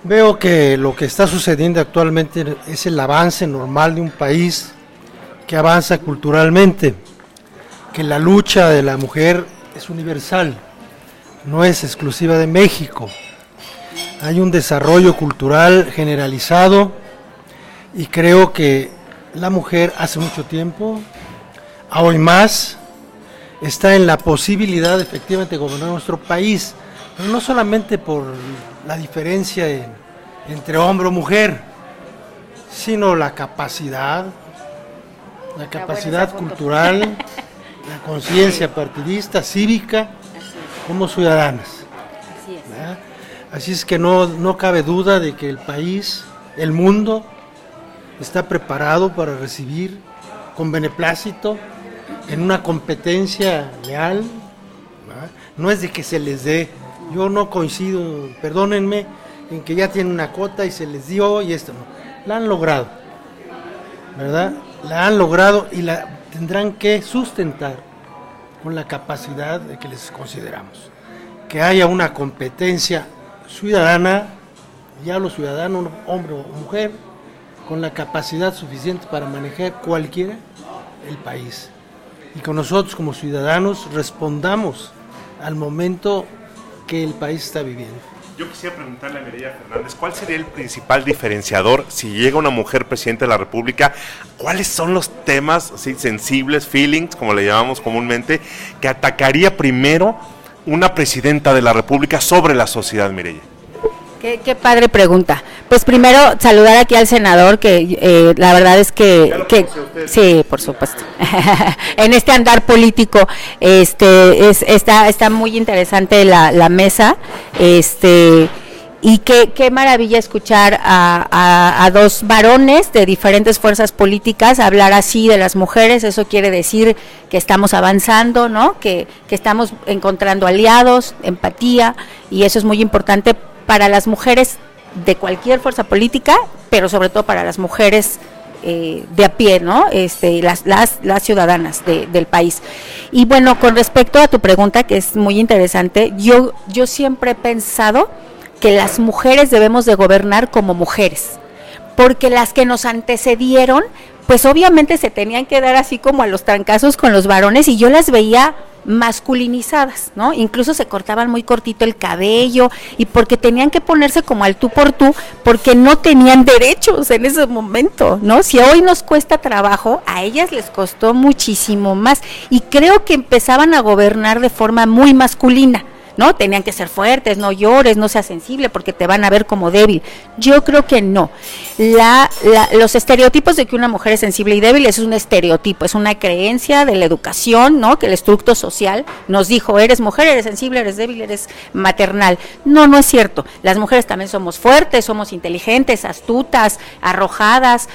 [SPEAKER 4] veo que lo que está sucediendo actualmente es el avance normal de un país que avanza culturalmente, que la lucha de la mujer es universal, no es exclusiva de México. Hay un desarrollo cultural generalizado y creo que la mujer hace mucho tiempo, hoy más, está en la posibilidad efectivamente de gobernar nuestro país, pero no solamente por la diferencia entre hombre o mujer, sino la capacidad, la ah, capacidad cultural, la conciencia partidista, cívica, como ciudadanas. Así es que no, no cabe duda de que el país, el mundo, está preparado para recibir con beneplácito en una competencia leal. No es de que se les dé Yo no coincido, perdónenme, en que ya tienen una cuota y se les dio y esto no. La han logrado, ¿verdad? La han logrado y la tendrán que sustentar con la capacidad de que les consideramos. Que haya una competencia ciudadana, ya los ciudadanos, hombre o mujer, con la capacidad suficiente para manejar cualquiera el país. Y con nosotros como ciudadanos respondamos al momento que el país está viviendo.
[SPEAKER 2] Yo quisiera preguntarle a Mireya Fernández, ¿cuál sería el principal diferenciador si llega una mujer presidente de la República? ¿Cuáles son los temas sensibles, feelings, como le llamamos comúnmente, que atacaría primero una presidenta de la República sobre la sociedad, Mireya?
[SPEAKER 5] Qué, padre pregunta. Pues primero saludar aquí al senador, que eh, la verdad es que, sí, por supuesto. en este andar político, este, es, está, está muy interesante la, la mesa, este, y qué, qué maravilla escuchar a, a, dos varones de diferentes fuerzas políticas hablar así de las mujeres. Eso quiere decir que estamos avanzando, ¿no? Que, que estamos encontrando aliados, empatía, y eso es muy importante para las mujeres de cualquier fuerza política, pero sobre todo para las mujeres eh, de a pie, ¿no? Este, las, las, las ciudadanas del país. Y bueno, con respecto a tu pregunta, que es muy interesante, yo, yo siempre he pensado que las mujeres debemos de gobernar como mujeres, porque las que nos antecedieron, pues obviamente se tenían que dar así como a los trancazos con los varones y yo las veía masculinizadas, ¿no? Incluso se cortaban muy cortito el cabello y porque tenían que ponerse como al tú por tú, porque no tenían derechos en ese momento, ¿no? Si hoy nos cuesta trabajo, a ellas les costó muchísimo más y creo que empezaban a gobernar de forma muy masculina. ¿No? Tenían que ser fuertes, no llores, no seas sensible porque te van a ver como débil. Yo creo que no. Los estereotipos de que una mujer es sensible y débil es un estereotipo, es una creencia de la educación, ¿no? Que el estructo social nos dijo, eres mujer, eres sensible, eres débil, eres maternal. No, no es cierto. Las mujeres también somos fuertes, somos inteligentes, astutas, arrojadas,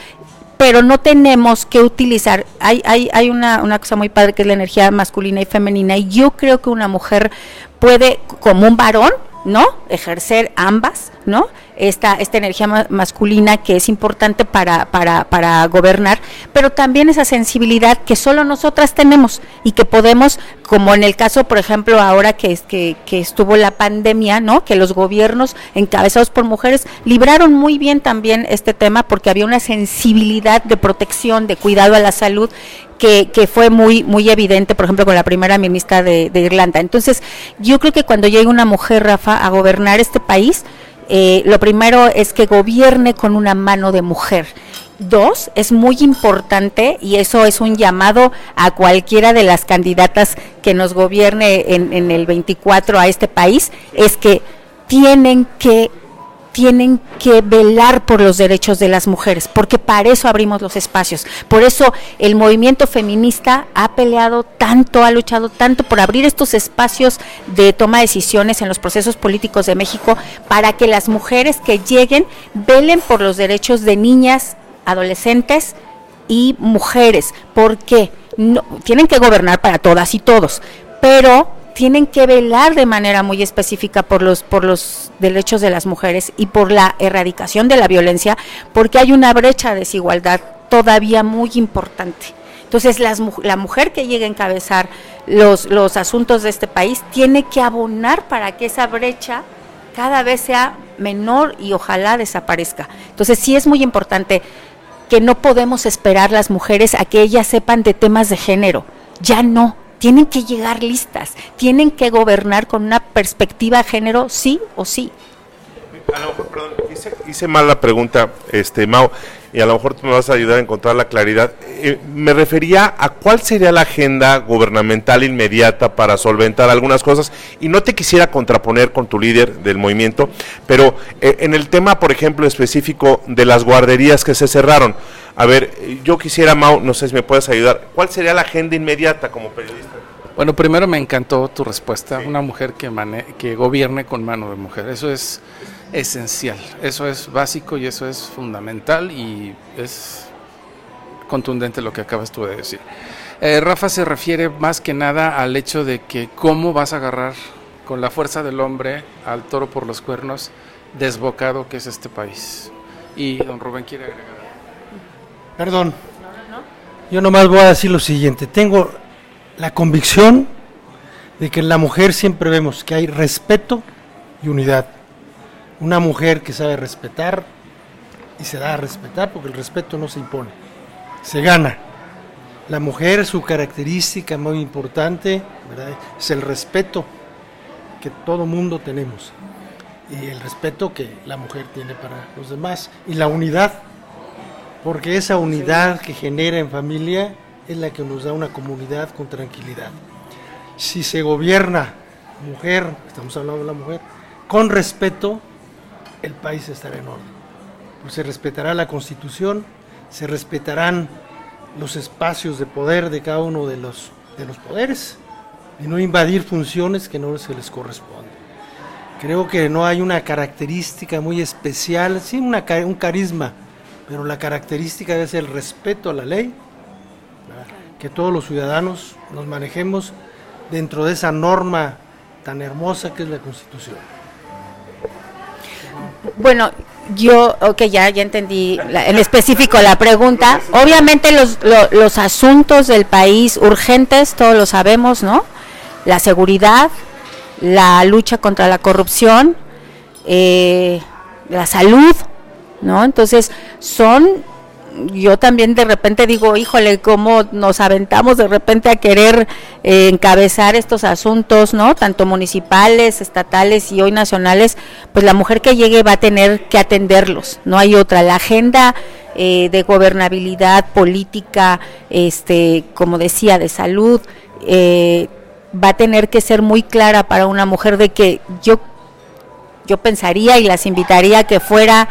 [SPEAKER 5] pero no tenemos que utilizar, hay una, una cosa muy padre que es la energía masculina y femenina, y yo creo que una mujer puede, como un varón, ¿no? Ejercer ambas, ¿no? Esta, esta energía masculina que es importante para, para, para gobernar, pero también esa sensibilidad que solo nosotras tenemos y que podemos, como en el caso, por ejemplo, ahora que, que, estuvo la pandemia, ¿no? Que los gobiernos encabezados por mujeres libraron muy bien también este tema porque había una sensibilidad de protección, de cuidado a la salud que, que, fue muy, muy evidente, por ejemplo, con la primera ministra de, de, Irlanda. Entonces, yo creo que cuando llegue una mujer, Rafa, a gobernar este país, eh, lo primero es que gobierne con una mano de mujer. Dos, es muy importante, y eso es un llamado a cualquiera de las candidatas que nos gobierne en, en el 24 a este país, es que tienen que tienen que velar por los derechos de las mujeres, porque para eso abrimos los espacios. Por eso el movimiento feminista ha peleado tanto, ha luchado tanto por abrir estos espacios de toma de decisiones en los procesos políticos de México para que las mujeres que lleguen velen por los derechos de niñas, adolescentes y mujeres. porque No, tienen que gobernar para todas y todos, pero tienen que velar de manera muy específica por los por los derechos de las mujeres y por la erradicación de la violencia, porque hay una brecha de desigualdad todavía muy importante. Entonces, las, la mujer que llegue a encabezar los, los asuntos de este país tiene que abonar para que esa brecha cada vez sea menor y ojalá desaparezca. Entonces, sí es muy importante que no podemos esperar las mujeres a que ellas sepan de temas de género. Ya no tienen que llegar listas, tienen que gobernar con una perspectiva género sí o sí.
[SPEAKER 2] A lo mejor, perdón, hice, mal la pregunta, este Mao, y a lo mejor tú me vas a ayudar a encontrar la claridad. Eh, me refería a cuál sería la agenda gubernamental inmediata para solventar algunas cosas, y no te quisiera contraponer con tu líder del movimiento, pero eh, en el tema, por ejemplo, específico de las guarderías que se cerraron, a ver, yo quisiera, Mau, no sé si me puedes ayudar, ¿cuál sería la agenda inmediata como periodista?
[SPEAKER 3] Bueno, primero me encantó tu respuesta, una mujer que, que gobierne con mano de mujer, eso es esencial, eso es básico y eso es fundamental y es contundente lo que acabas tú de decir. Eh, Rafa se refiere más que nada al hecho de que cómo vas a agarrar con la fuerza del hombre al toro por los cuernos desbocado que es este país. Y don Rubén quiere agregar.
[SPEAKER 4] Perdón. Yo nomás voy a decir lo siguiente. Tengo la convicción de que en la mujer siempre vemos que hay respeto y unidad. Una mujer que sabe respetar y se da a respetar porque el respeto no se impone, se gana. La mujer, su característica muy importante es el respeto que todo mundo tenemos y el respeto que la mujer tiene para los demás y la unidad, porque esa unidad que genera en familia es la que nos da una comunidad con tranquilidad. Si se gobierna mujer, estamos hablando de la mujer, con respeto, el país estará en orden. Pues se respetará la constitución, se respetarán los espacios de poder de cada uno de los, de los poderes y no invadir funciones que no se les corresponden. Creo que no hay una característica muy especial, sí un carisma, pero la característica ser el respeto a la ley, que todos los ciudadanos nos manejemos dentro de esa norma tan hermosa que es la Constitución.
[SPEAKER 5] Bueno, yo, ok, ya, ya entendí en específico la pregunta. Obviamente los, los asuntos del país urgentes, todos lo sabemos, ¿no? La seguridad, la lucha contra la corrupción, eh, la salud, ¿no? Entonces, son, yo también de repente digo, híjole, cómo nos aventamos de repente a querer eh, encabezar estos asuntos, ¿no? Tanto municipales, estatales y hoy nacionales, pues la mujer que llegue va a tener que atenderlos, no hay otra. La agenda eh, de gobernabilidad política, este, como decía, de salud, eh, va a tener que ser muy clara para una mujer de que yo, yo pensaría y las invitaría a que fuera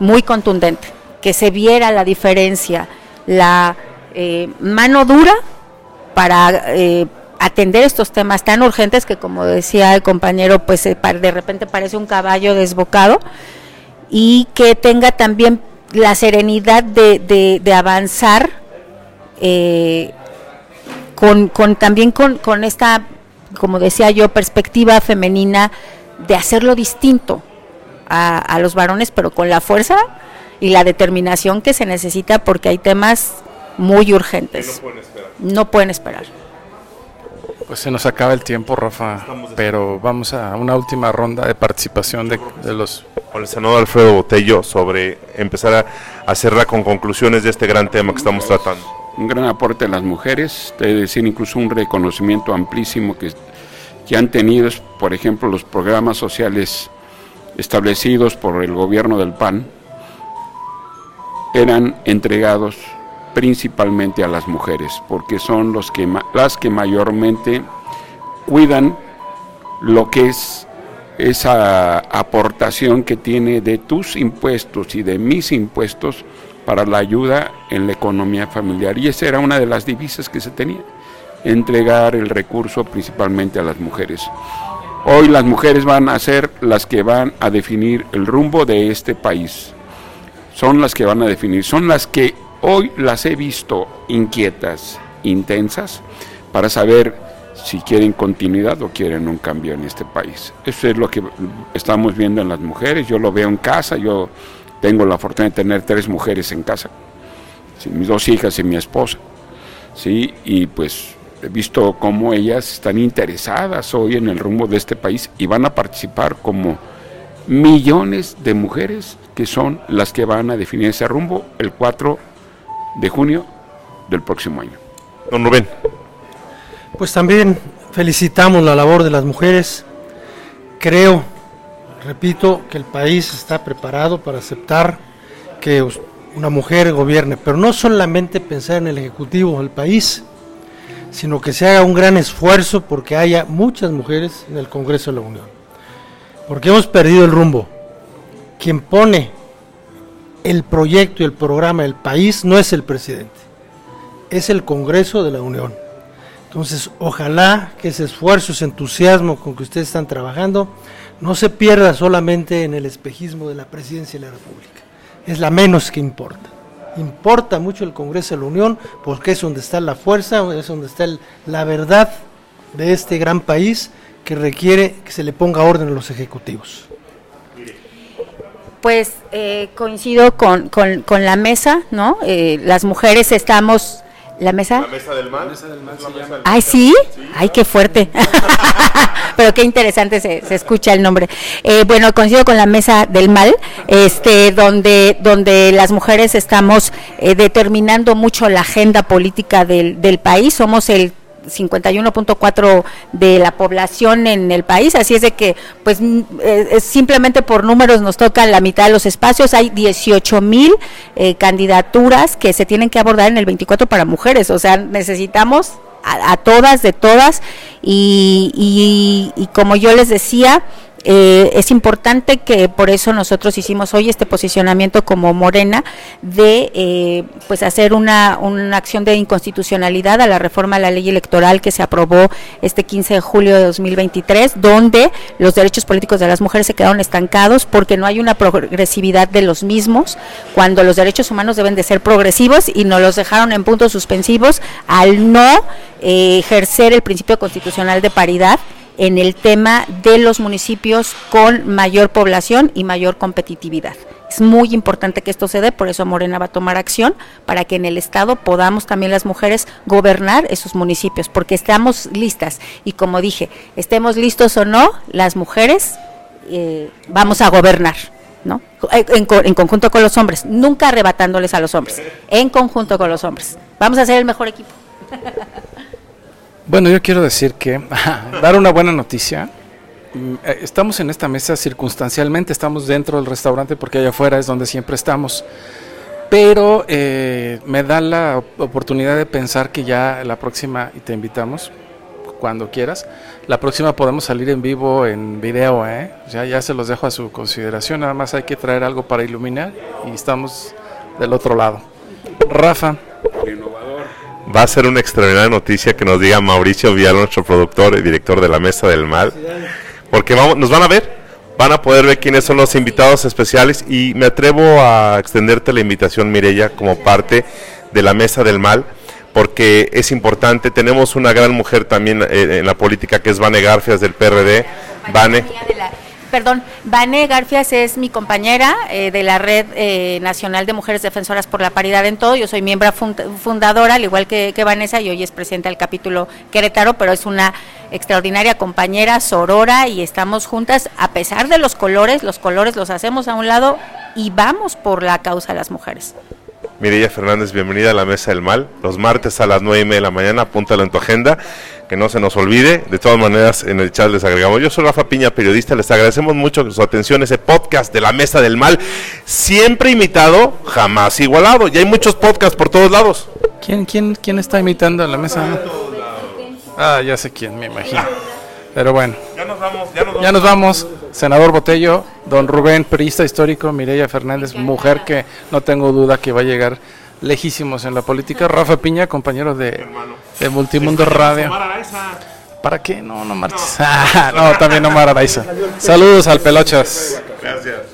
[SPEAKER 5] muy contundente, que se viera la diferencia, la eh, mano dura para eh, atender estos temas tan urgentes que como decía el compañero, pues eh, de repente parece un caballo desbocado y que tenga también la serenidad de, avanzar con, con también con esta, como decía yo, perspectiva femenina de hacerlo distinto a, a los varones, pero con la fuerza y la determinación que se necesita porque hay temas muy urgentes. No pueden esperar.
[SPEAKER 3] Pues se nos acaba el tiempo, Rafa, pero vamos a una última ronda de participación de, de los...
[SPEAKER 2] Con el senador Alfredo Botello sobre empezar a, a cerrar con conclusiones de este gran tema que estamos tratando
[SPEAKER 6] un gran aporte a las mujeres, es decir, incluso un reconocimiento amplísimo que, que han tenido, por ejemplo, los programas sociales establecidos por el gobierno del PAN, eran entregados principalmente a las mujeres, porque son los que, las que mayormente cuidan lo que es esa aportación que tiene de tus impuestos y de mis impuestos para la ayuda en la economía familiar. Y esa era una de las divisas que se tenía, entregar el recurso principalmente a las mujeres. Hoy las mujeres van a ser las que van a definir el rumbo de este país. Son las que van a definir, son las que hoy las he visto inquietas, intensas, para saber si quieren continuidad o quieren un cambio en este país. Eso es lo que estamos viendo en las mujeres, yo lo veo en casa, yo tengo la fortuna de tener tres mujeres en casa, mis dos hijas y mi esposa. ¿sí? Y pues visto cómo ellas están interesadas hoy en el rumbo de este país y van a participar como millones de mujeres que son las que van a definir ese rumbo el 4 de junio del próximo año.
[SPEAKER 2] Don Rubén.
[SPEAKER 4] Pues también felicitamos la labor de las mujeres. Creo repito que el país está preparado para aceptar que una mujer gobierne, pero no solamente pensar en el Ejecutivo del país, sino que se haga un gran esfuerzo porque haya muchas mujeres en el Congreso de la Unión. Porque hemos perdido el rumbo. Quien pone el proyecto y el programa del país no es el presidente, es el Congreso de la Unión. Entonces, ojalá que ese esfuerzo, ese entusiasmo con que ustedes están trabajando, no se pierda solamente en el espejismo de la presidencia de la República. Es la menos que importa. Importa mucho el Congreso de la Unión porque es donde está la fuerza, es donde está la verdad de este gran país que requiere que se le ponga orden a los ejecutivos.
[SPEAKER 5] Pues eh, coincido con, con, la mesa, ¿no? Eh, las mujeres estamos ¿La mesa?
[SPEAKER 2] La mesa del mal.
[SPEAKER 5] Ay, ¿sí? Ay, qué fuerte. Pero qué interesante se, se escucha el nombre. Eh, bueno, coincido con la mesa del mal, este, donde, donde las mujeres estamos eh, determinando mucho la agenda política del, del país. Somos el 51.4 de la población en el país, así es de que pues eh, simplemente por números nos toca la mitad de los espacios, hay 18 mil eh, candidaturas que se tienen que abordar en el 24 para mujeres, o sea, necesitamos a, todas, de todas, y, y como yo les decía, eh, es importante que por eso nosotros hicimos hoy este posicionamiento como Morena de eh, pues hacer una, una acción de inconstitucionalidad a la reforma a la ley electoral que se aprobó este 15 de julio de 2023, donde los derechos políticos de las mujeres se quedaron estancados porque no hay una progresividad de los mismos, cuando los derechos humanos deben de ser progresivos y nos los dejaron en puntos suspensivos al no eh, ejercer el principio constitucional de paridad en el tema de los municipios con mayor población y mayor competitividad. Es muy importante que esto se dé, por eso Morena va a tomar acción para que en el Estado podamos también las mujeres gobernar esos municipios, porque estamos listas y como dije, estemos listos o no, las mujeres eh, vamos a gobernar. ¿no? En, en conjunto con los hombres, nunca arrebatándoles a los hombres, en conjunto con los hombres. Vamos a ser el mejor equipo.
[SPEAKER 3] Bueno, yo quiero decir que dar una buena noticia. Mm, eh, estamos en esta mesa circunstancialmente, estamos dentro del restaurante porque allá afuera es donde siempre estamos. Pero eh, me da la oportunidad de pensar que ya la próxima, y te invitamos cuando quieras, la próxima podemos salir en vivo en video, ¿eh? Ya, ya se los dejo a su consideración, nada más hay que traer algo para iluminar y estamos del otro lado. Rafa
[SPEAKER 2] va a ser una extraordinaria noticia que nos diga Mauricio Vial, nuestro productor y director de la Mesa del Mal, porque vamos, nos van a ver, van a poder ver quiénes son los invitados especiales y me atrevo a extenderte la invitación, Mirella, como parte de la Mesa del Mal, porque es importante, tenemos una gran mujer también eh, en la política que es Vane Garfias del PRD, Vane
[SPEAKER 5] perdón, Vane Garfias es mi compañera eh, de la Red eh, Nacional de Mujeres Defensoras por la Paridad en Todo. Yo soy miembro fundadora, al igual que, Vanessa, y hoy es presidenta del capítulo Querétaro, pero es una extraordinaria compañera, sorora, y estamos juntas, a pesar de los colores, los colores los hacemos a un lado y vamos por la causa de las mujeres.
[SPEAKER 2] Mireya Fernández, bienvenida a la Mesa del Mal. Los martes a las nueve y media de la mañana, apúntalo en tu agenda, que no se nos olvide. De todas maneras, en el chat les agregamos. Yo soy Rafa Piña, periodista. Les agradecemos mucho su atención. Ese podcast de la Mesa del Mal, siempre imitado, jamás igualado. Y hay muchos podcasts por todos lados.
[SPEAKER 3] ¿Quién, quién, quién está imitando a la Mesa? Ah, ya sé quién, me imagino. Pero bueno. Ya nos vamos. Ya nos vamos. Ya nos vamos. Senador Botello, don Rubén, periodista histórico, Mireya Fernández, mujer que no tengo duda que va a llegar lejísimos en la política. Rafa Piña, compañero de, de Multimundo Radio. ¿Para qué? No, no marches. no, también no Araiza. Saludos al Pelochas. Gracias.